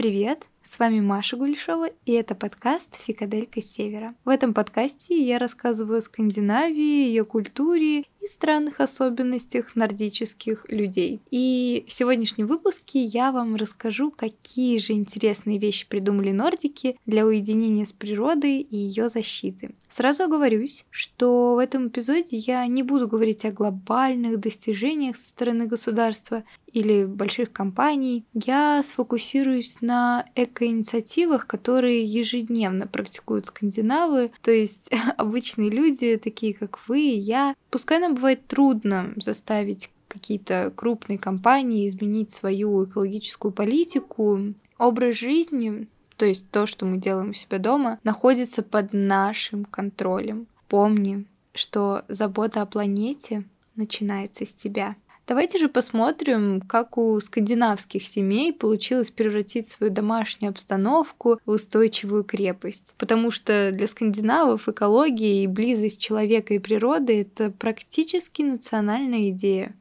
Привет! С вами Маша Гульшова, и это подкаст «Фикаделька Севера». В этом подкасте я рассказываю о Скандинавии, ее культуре и странных особенностях нордических людей. И в сегодняшнем выпуске я вам расскажу, какие же интересные вещи придумали нордики для уединения с природой и ее защиты. Сразу оговорюсь, что в этом эпизоде я не буду говорить о глобальных достижениях со стороны государства или больших компаний. Я сфокусируюсь на экоинициативах, которые ежедневно практикуют скандинавы, то есть обычные люди, такие как вы и я. Пускай нам бывает трудно заставить какие-то крупные компании изменить свою экологическую политику, образ жизни, то есть то, что мы делаем у себя дома, находится под нашим контролем. Помни, что забота о планете начинается с тебя. Давайте же посмотрим, как у скандинавских семей получилось превратить свою домашнюю обстановку в устойчивую крепость. Потому что для скандинавов экология и близость человека и природы — это практически национальная идея.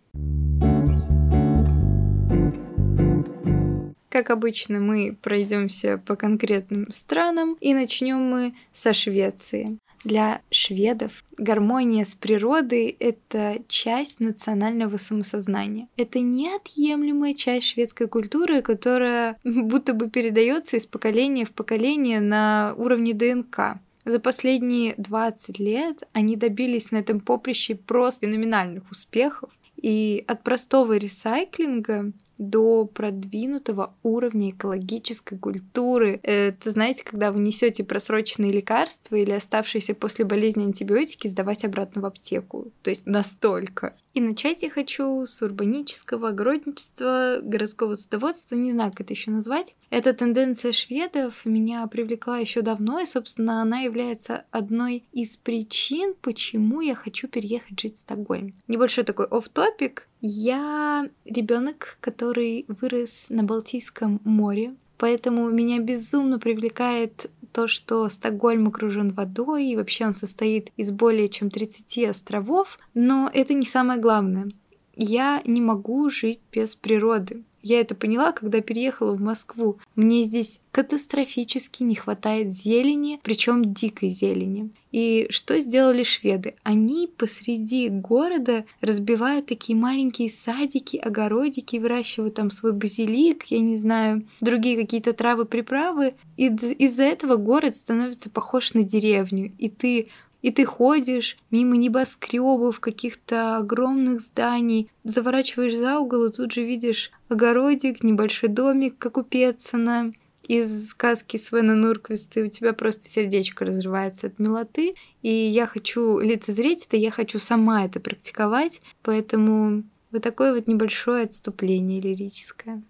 Как обычно, мы пройдемся по конкретным странам и начнем мы со Швеции. Для шведов гармония с природой — это часть национального самосознания. Это неотъемлемая часть шведской культуры, которая будто бы передается из поколения в поколение на уровне ДНК. За последние 20 лет они добились на этом поприще просто феноменальных успехов. И от простого ресайклинга до продвинутого уровня экологической культуры. Это, знаете, когда вы несете просроченные лекарства или оставшиеся после болезни антибиотики сдавать обратно в аптеку. То есть настолько. И начать я хочу с урбанического огородничества, городского садоводства, не знаю, как это еще назвать. Эта тенденция шведов меня привлекла еще давно, и, собственно, она является одной из причин, почему я хочу переехать жить в Стокгольм. Небольшой такой оф-топик. Я ребенок, который вырос на Балтийском море, поэтому меня безумно привлекает то, что Стокгольм окружен водой, и вообще он состоит из более чем 30 островов, но это не самое главное. Я не могу жить без природы. Я это поняла, когда переехала в Москву. Мне здесь катастрофически не хватает зелени, причем дикой зелени. И что сделали шведы? Они посреди города разбивают такие маленькие садики, огородики, выращивают там свой базилик, я не знаю, другие какие-то травы, приправы. И из-за этого город становится похож на деревню. И ты и ты ходишь мимо небоскребов, каких-то огромных зданий, заворачиваешь за угол и тут же видишь огородик, небольшой домик, как у Петсона из сказки Свена Нурквиста, и у тебя просто сердечко разрывается от милоты. И я хочу лицезреть это, я хочу сама это практиковать, поэтому вот такое вот небольшое отступление лирическое.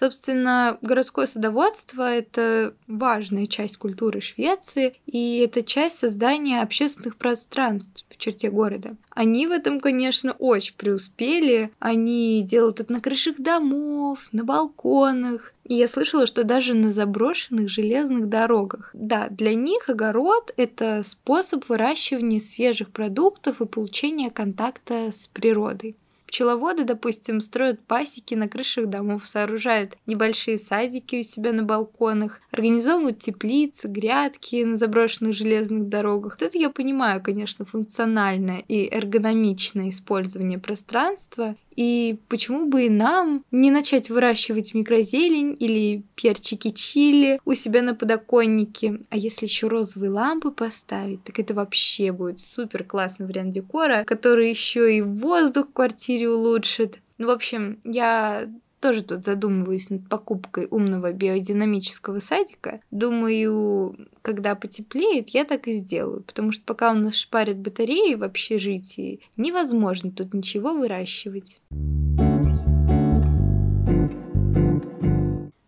Собственно, городское садоводство — это важная часть культуры Швеции, и это часть создания общественных пространств в черте города. Они в этом, конечно, очень преуспели. Они делают это на крышах домов, на балконах. И я слышала, что даже на заброшенных железных дорогах. Да, для них огород — это способ выращивания свежих продуктов и получения контакта с природой. Пчеловоды, допустим, строят пасеки на крышах домов, сооружают небольшие садики у себя на балконах, организовывают теплицы, грядки на заброшенных железных дорогах. Вот это я понимаю, конечно, функциональное и эргономичное использование пространства и почему бы и нам не начать выращивать микрозелень или перчики чили у себя на подоконнике? А если еще розовые лампы поставить, так это вообще будет супер классный вариант декора, который еще и воздух в квартире улучшит. Ну, в общем, я тоже тут задумываюсь над покупкой умного биодинамического садика. Думаю, когда потеплеет, я так и сделаю, потому что пока у нас шпарят батареи в общежитии, невозможно тут ничего выращивать.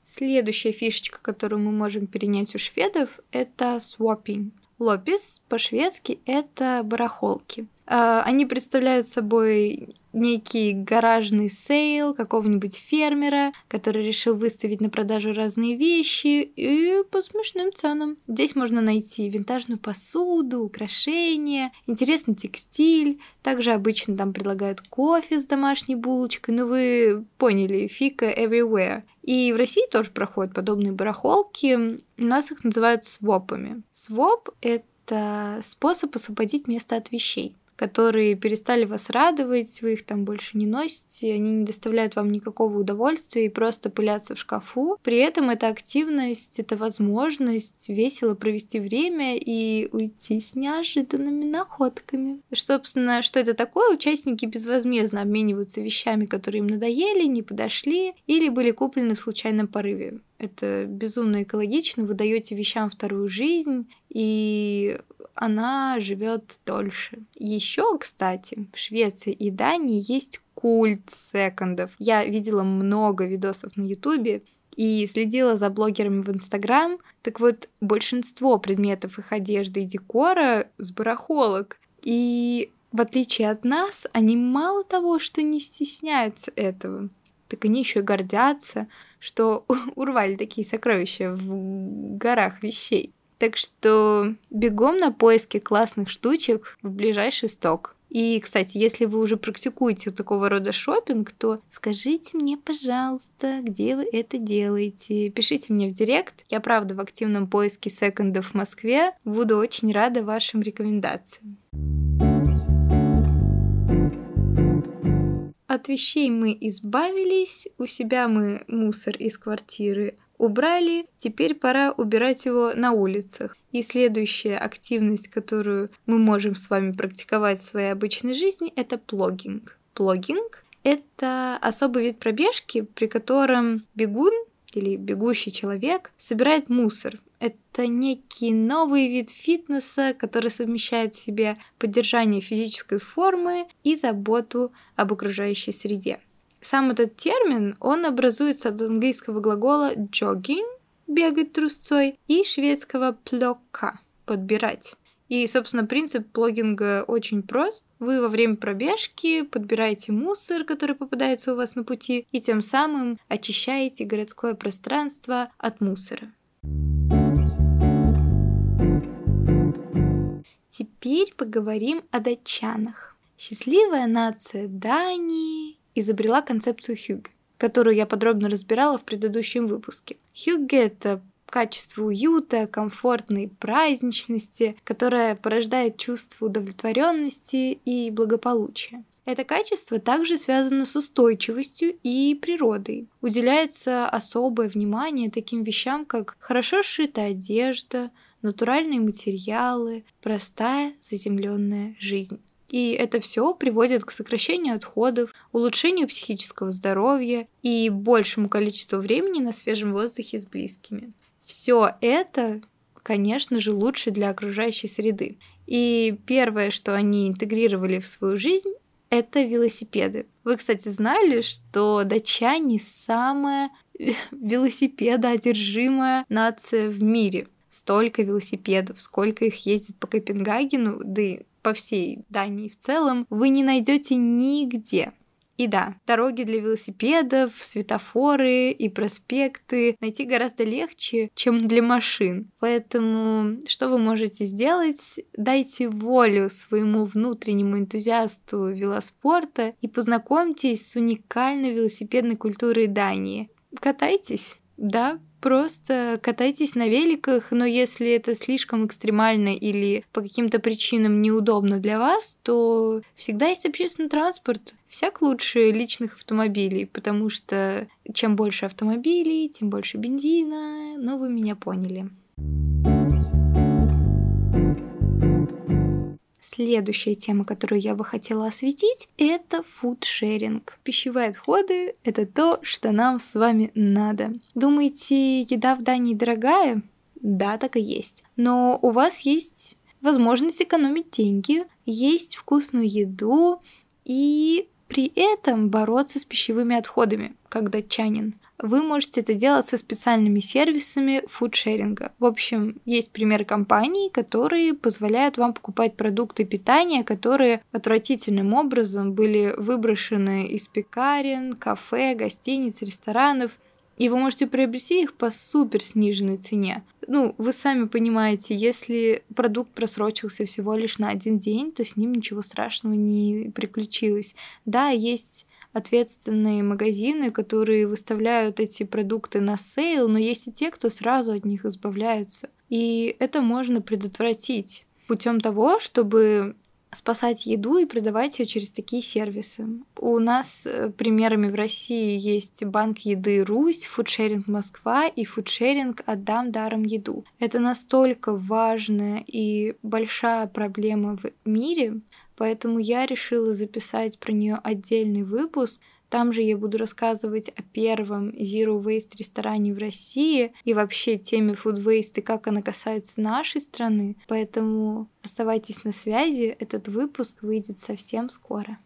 Следующая фишечка, которую мы можем перенять у шведов, это swapping. Loppis по-шведски это барахолки. А, они представляют собой некий гаражный sale какого-нибудь фермера, который решил выставить на продажу разные вещи и по смешным ценам. Здесь можно найти винтажную посуду, украшения, интересный текстиль. Также обычно там предлагают кофе с домашней булочкой. Ну вы поняли, фика everywhere. И в России тоже проходят подобные барахолки. У нас их называют свопами. Своп — это способ освободить место от вещей которые перестали вас радовать, вы их там больше не носите, они не доставляют вам никакого удовольствия и просто пылятся в шкафу. При этом эта активность, это возможность весело провести время и уйти с неожиданными находками. Собственно, что это такое? Участники безвозмездно обмениваются вещами, которые им надоели, не подошли или были куплены в случайном порыве. Это безумно экологично, вы даете вещам вторую жизнь, и она живет дольше. Еще, кстати, в Швеции и Дании есть культ секондов. Я видела много видосов на Ютубе и следила за блогерами в Инстаграм. Так вот, большинство предметов их одежды и декора с барахолок. И в отличие от нас, они мало того, что не стесняются этого, так они еще и гордятся, что урвали такие сокровища в горах вещей. Так что бегом на поиски классных штучек в ближайший сток. И, кстати, если вы уже практикуете такого рода шопинг, то скажите мне, пожалуйста, где вы это делаете. Пишите мне в директ. Я, правда, в активном поиске секондов в Москве. Буду очень рада вашим рекомендациям. От вещей мы избавились, у себя мы мусор из квартиры убрали, теперь пора убирать его на улицах. И следующая активность, которую мы можем с вами практиковать в своей обычной жизни, это плогинг. Плогинг — это особый вид пробежки, при котором бегун или бегущий человек собирает мусор. Это некий новый вид фитнеса, который совмещает в себе поддержание физической формы и заботу об окружающей среде. Сам этот термин, он образуется от английского глагола jogging – бегать трусцой, и шведского плёка – подбирать. И, собственно, принцип плогинга очень прост. Вы во время пробежки подбираете мусор, который попадается у вас на пути, и тем самым очищаете городское пространство от мусора. Теперь поговорим о датчанах. Счастливая нация Дании изобрела концепцию Хьюга, которую я подробно разбирала в предыдущем выпуске. Хьюге — это качество уюта, комфортной праздничности, которое порождает чувство удовлетворенности и благополучия. Это качество также связано с устойчивостью и природой. Уделяется особое внимание таким вещам, как хорошо сшитая одежда, натуральные материалы, простая заземленная жизнь. И это все приводит к сокращению отходов, улучшению психического здоровья и большему количеству времени на свежем воздухе с близкими. Все это, конечно же, лучше для окружающей среды. И первое, что они интегрировали в свою жизнь, это велосипеды. Вы, кстати, знали, что датчане самая велосипедоодержимая нация в мире. Столько велосипедов, сколько их ездит по Копенгагену, да и по всей Дании в целом, вы не найдете нигде. И да, дороги для велосипедов, светофоры и проспекты найти гораздо легче, чем для машин. Поэтому что вы можете сделать? Дайте волю своему внутреннему энтузиасту велоспорта и познакомьтесь с уникальной велосипедной культурой Дании. Катайтесь, да, Просто катайтесь на великах, но если это слишком экстремально или по каким-то причинам неудобно для вас, то всегда есть общественный транспорт. Всяк лучше личных автомобилей, потому что чем больше автомобилей, тем больше бензина. Ну, вы меня поняли. Следующая тема, которую я бы хотела осветить, это фудшеринг. Пищевые отходы — это то, что нам с вами надо. Думаете, еда в Дании дорогая? Да, так и есть. Но у вас есть возможность экономить деньги, есть вкусную еду и при этом бороться с пищевыми отходами, как датчанин. Вы можете это делать со специальными сервисами фудшеринга. В общем, есть пример компаний, которые позволяют вам покупать продукты питания, которые отвратительным образом были выброшены из пекарен, кафе, гостиниц, ресторанов – и вы можете приобрести их по супер сниженной цене. Ну, вы сами понимаете, если продукт просрочился всего лишь на один день, то с ним ничего страшного не приключилось. Да, есть ответственные магазины, которые выставляют эти продукты на sale, но есть и те, кто сразу от них избавляются. И это можно предотвратить путем того, чтобы спасать еду и продавать ее через такие сервисы. У нас э, примерами в России есть банк еды Русь, фудшеринг Москва и фудшеринг Отдам даром еду. Это настолько важная и большая проблема в мире, поэтому я решила записать про нее отдельный выпуск, там же я буду рассказывать о первом Zero Waste ресторане в России и вообще теме Food Waste и как она касается нашей страны. Поэтому оставайтесь на связи, этот выпуск выйдет совсем скоро.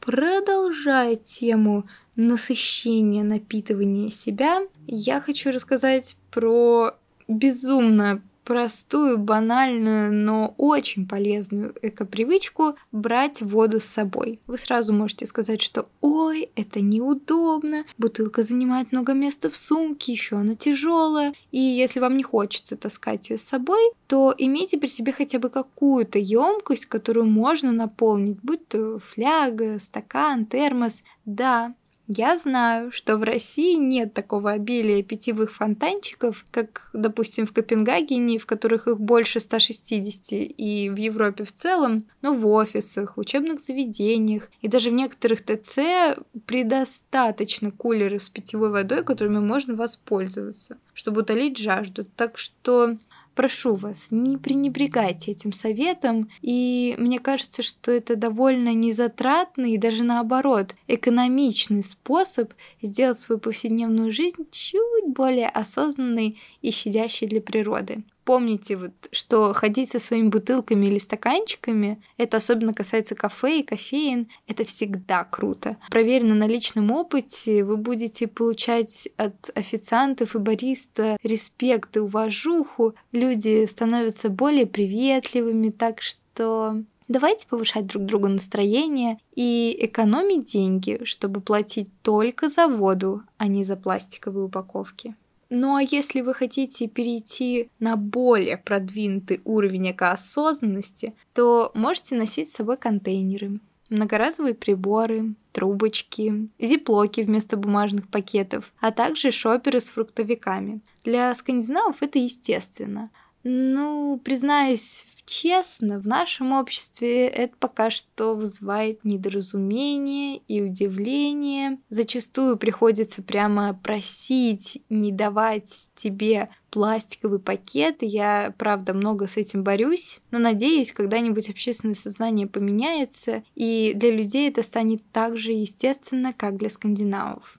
Продолжая тему насыщения, напитывания себя, я хочу рассказать про безумно простую, банальную, но очень полезную эко-привычку брать воду с собой. Вы сразу можете сказать, что ой, это неудобно, бутылка занимает много места в сумке, еще она тяжелая, и если вам не хочется таскать ее с собой, то имейте при себе хотя бы какую-то емкость, которую можно наполнить, будь то фляга, стакан, термос. Да, я знаю, что в России нет такого обилия питьевых фонтанчиков, как, допустим, в Копенгагене, в которых их больше 160, и в Европе в целом, но в офисах, учебных заведениях и даже в некоторых ТЦ предостаточно кулеров с питьевой водой, которыми можно воспользоваться, чтобы утолить жажду. Так что прошу вас, не пренебрегайте этим советом. И мне кажется, что это довольно незатратный и даже наоборот экономичный способ сделать свою повседневную жизнь чуть более осознанной и щадящей для природы помните, вот, что ходить со своими бутылками или стаканчиками, это особенно касается кафе и кофеин, это всегда круто. Проверено на личном опыте, вы будете получать от официантов и бариста респект и уважуху, люди становятся более приветливыми, так что Давайте повышать друг другу настроение и экономить деньги, чтобы платить только за воду, а не за пластиковые упаковки. Ну а если вы хотите перейти на более продвинутый уровень экоосознанности, то можете носить с собой контейнеры, многоразовые приборы, трубочки, зиплоки вместо бумажных пакетов, а также шоперы с фруктовиками. Для скандинавов это естественно. Ну, признаюсь честно, в нашем обществе это пока что вызывает недоразумение и удивление. Зачастую приходится прямо просить не давать тебе пластиковый пакет. Я, правда, много с этим борюсь, но надеюсь, когда-нибудь общественное сознание поменяется, и для людей это станет так же естественно, как для скандинавов.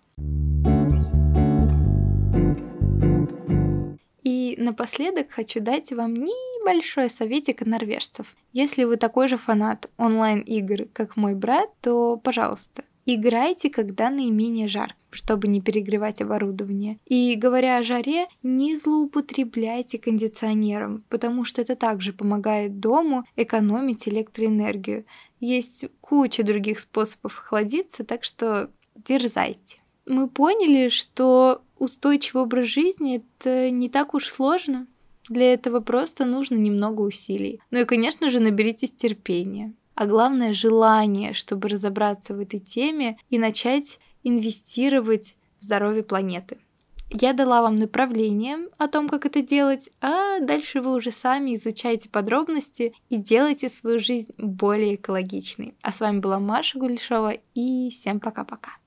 Напоследок хочу дать вам небольшой советик от норвежцев. Если вы такой же фанат онлайн-игр, как мой брат, то, пожалуйста, Играйте, когда наименее жар, чтобы не перегревать оборудование. И говоря о жаре, не злоупотребляйте кондиционером, потому что это также помогает дому экономить электроэнергию. Есть куча других способов охладиться, так что дерзайте. Мы поняли, что устойчивый образ жизни это не так уж сложно. Для этого просто нужно немного усилий. Ну и, конечно же, наберитесь терпения. А главное желание, чтобы разобраться в этой теме и начать инвестировать в здоровье планеты. Я дала вам направление о том, как это делать, а дальше вы уже сами изучайте подробности и делайте свою жизнь более экологичной. А с вами была Маша Гульшова и всем пока-пока.